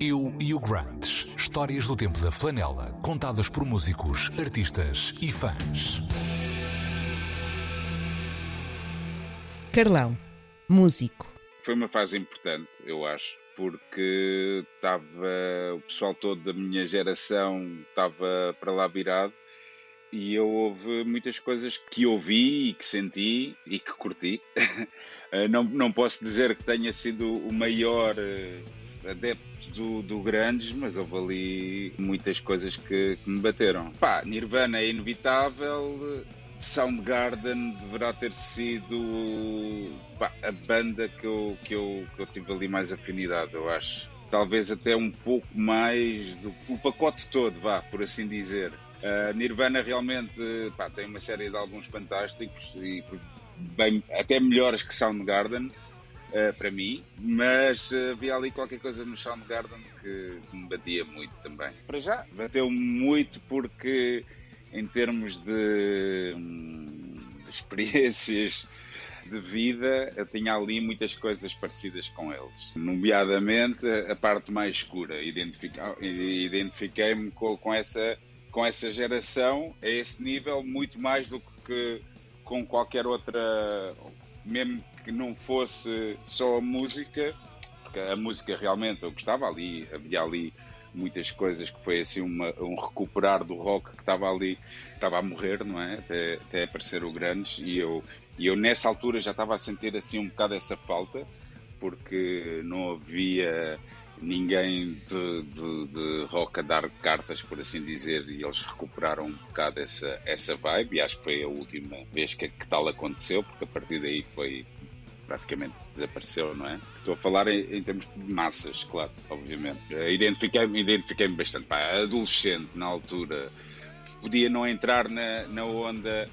Eu e o Grunge. Histórias do tempo da flanela, contadas por músicos, artistas e fãs. Carlão, músico. Foi uma fase importante, eu acho, porque estava o pessoal todo da minha geração estava para lá virado e eu houve muitas coisas que ouvi e que senti e que curti. Eh, não, não posso dizer que tenha sido o maior eh, adepto do, do Grandes, mas houve ali muitas coisas que, que me bateram. Pá, Nirvana é inevitável, Soundgarden deverá ter sido pá, a banda que eu, que, eu, que eu tive ali mais afinidade, eu acho. Talvez até um pouco mais do o pacote todo, vá, por assim dizer. Uh, Nirvana realmente pá, tem uma série de álbuns fantásticos e bem, até melhores que Soundgarden uh, para mim, mas uh, havia ali qualquer coisa no Soundgarden que, que me batia muito também. Para já, bateu muito porque em termos de, hum, de experiências de vida, eu tinha ali muitas coisas parecidas com eles. Nomeadamente a parte mais escura. Identifiquei-me com, com, essa, com essa geração a esse nível muito mais do que com qualquer outra, mesmo que não fosse só a música, porque a música realmente eu gostava ali, havia ali muitas coisas que foi assim uma, um recuperar do rock que estava ali, estava a morrer, não é? Até, até aparecer o Grandes e eu, e eu nessa altura já estava a sentir assim um bocado essa falta, porque não havia ninguém de, de, de rock a dar cartas, por assim dizer, e eles recuperaram um bocado essa, essa vibe, e acho que foi a última vez que, que tal aconteceu, porque a partir daí foi praticamente desapareceu, não é? Estou a falar em, em termos de massas, claro, obviamente. Identifiquei-me identifiquei bastante. Pá, adolescente, na altura, podia não entrar na, na onda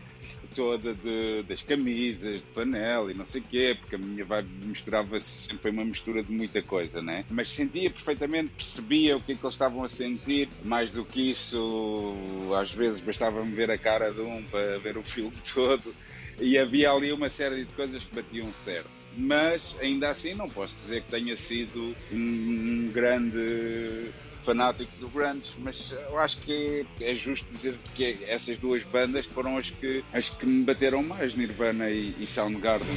toda de, das camisas, de flanela e não sei o quê, porque a minha vibe misturava-se sempre uma mistura de muita coisa, né? Mas sentia perfeitamente, percebia o que é que eles estavam a sentir, mais do que isso, às vezes bastava-me ver a cara de um para ver o filme todo e havia ali uma série de coisas que batiam certo. Mas ainda assim não posso dizer que tenha sido um grande fanático do grunge, mas eu acho que é justo dizer que essas duas bandas foram as que, as que me bateram mais, Nirvana e, e Soundgarden.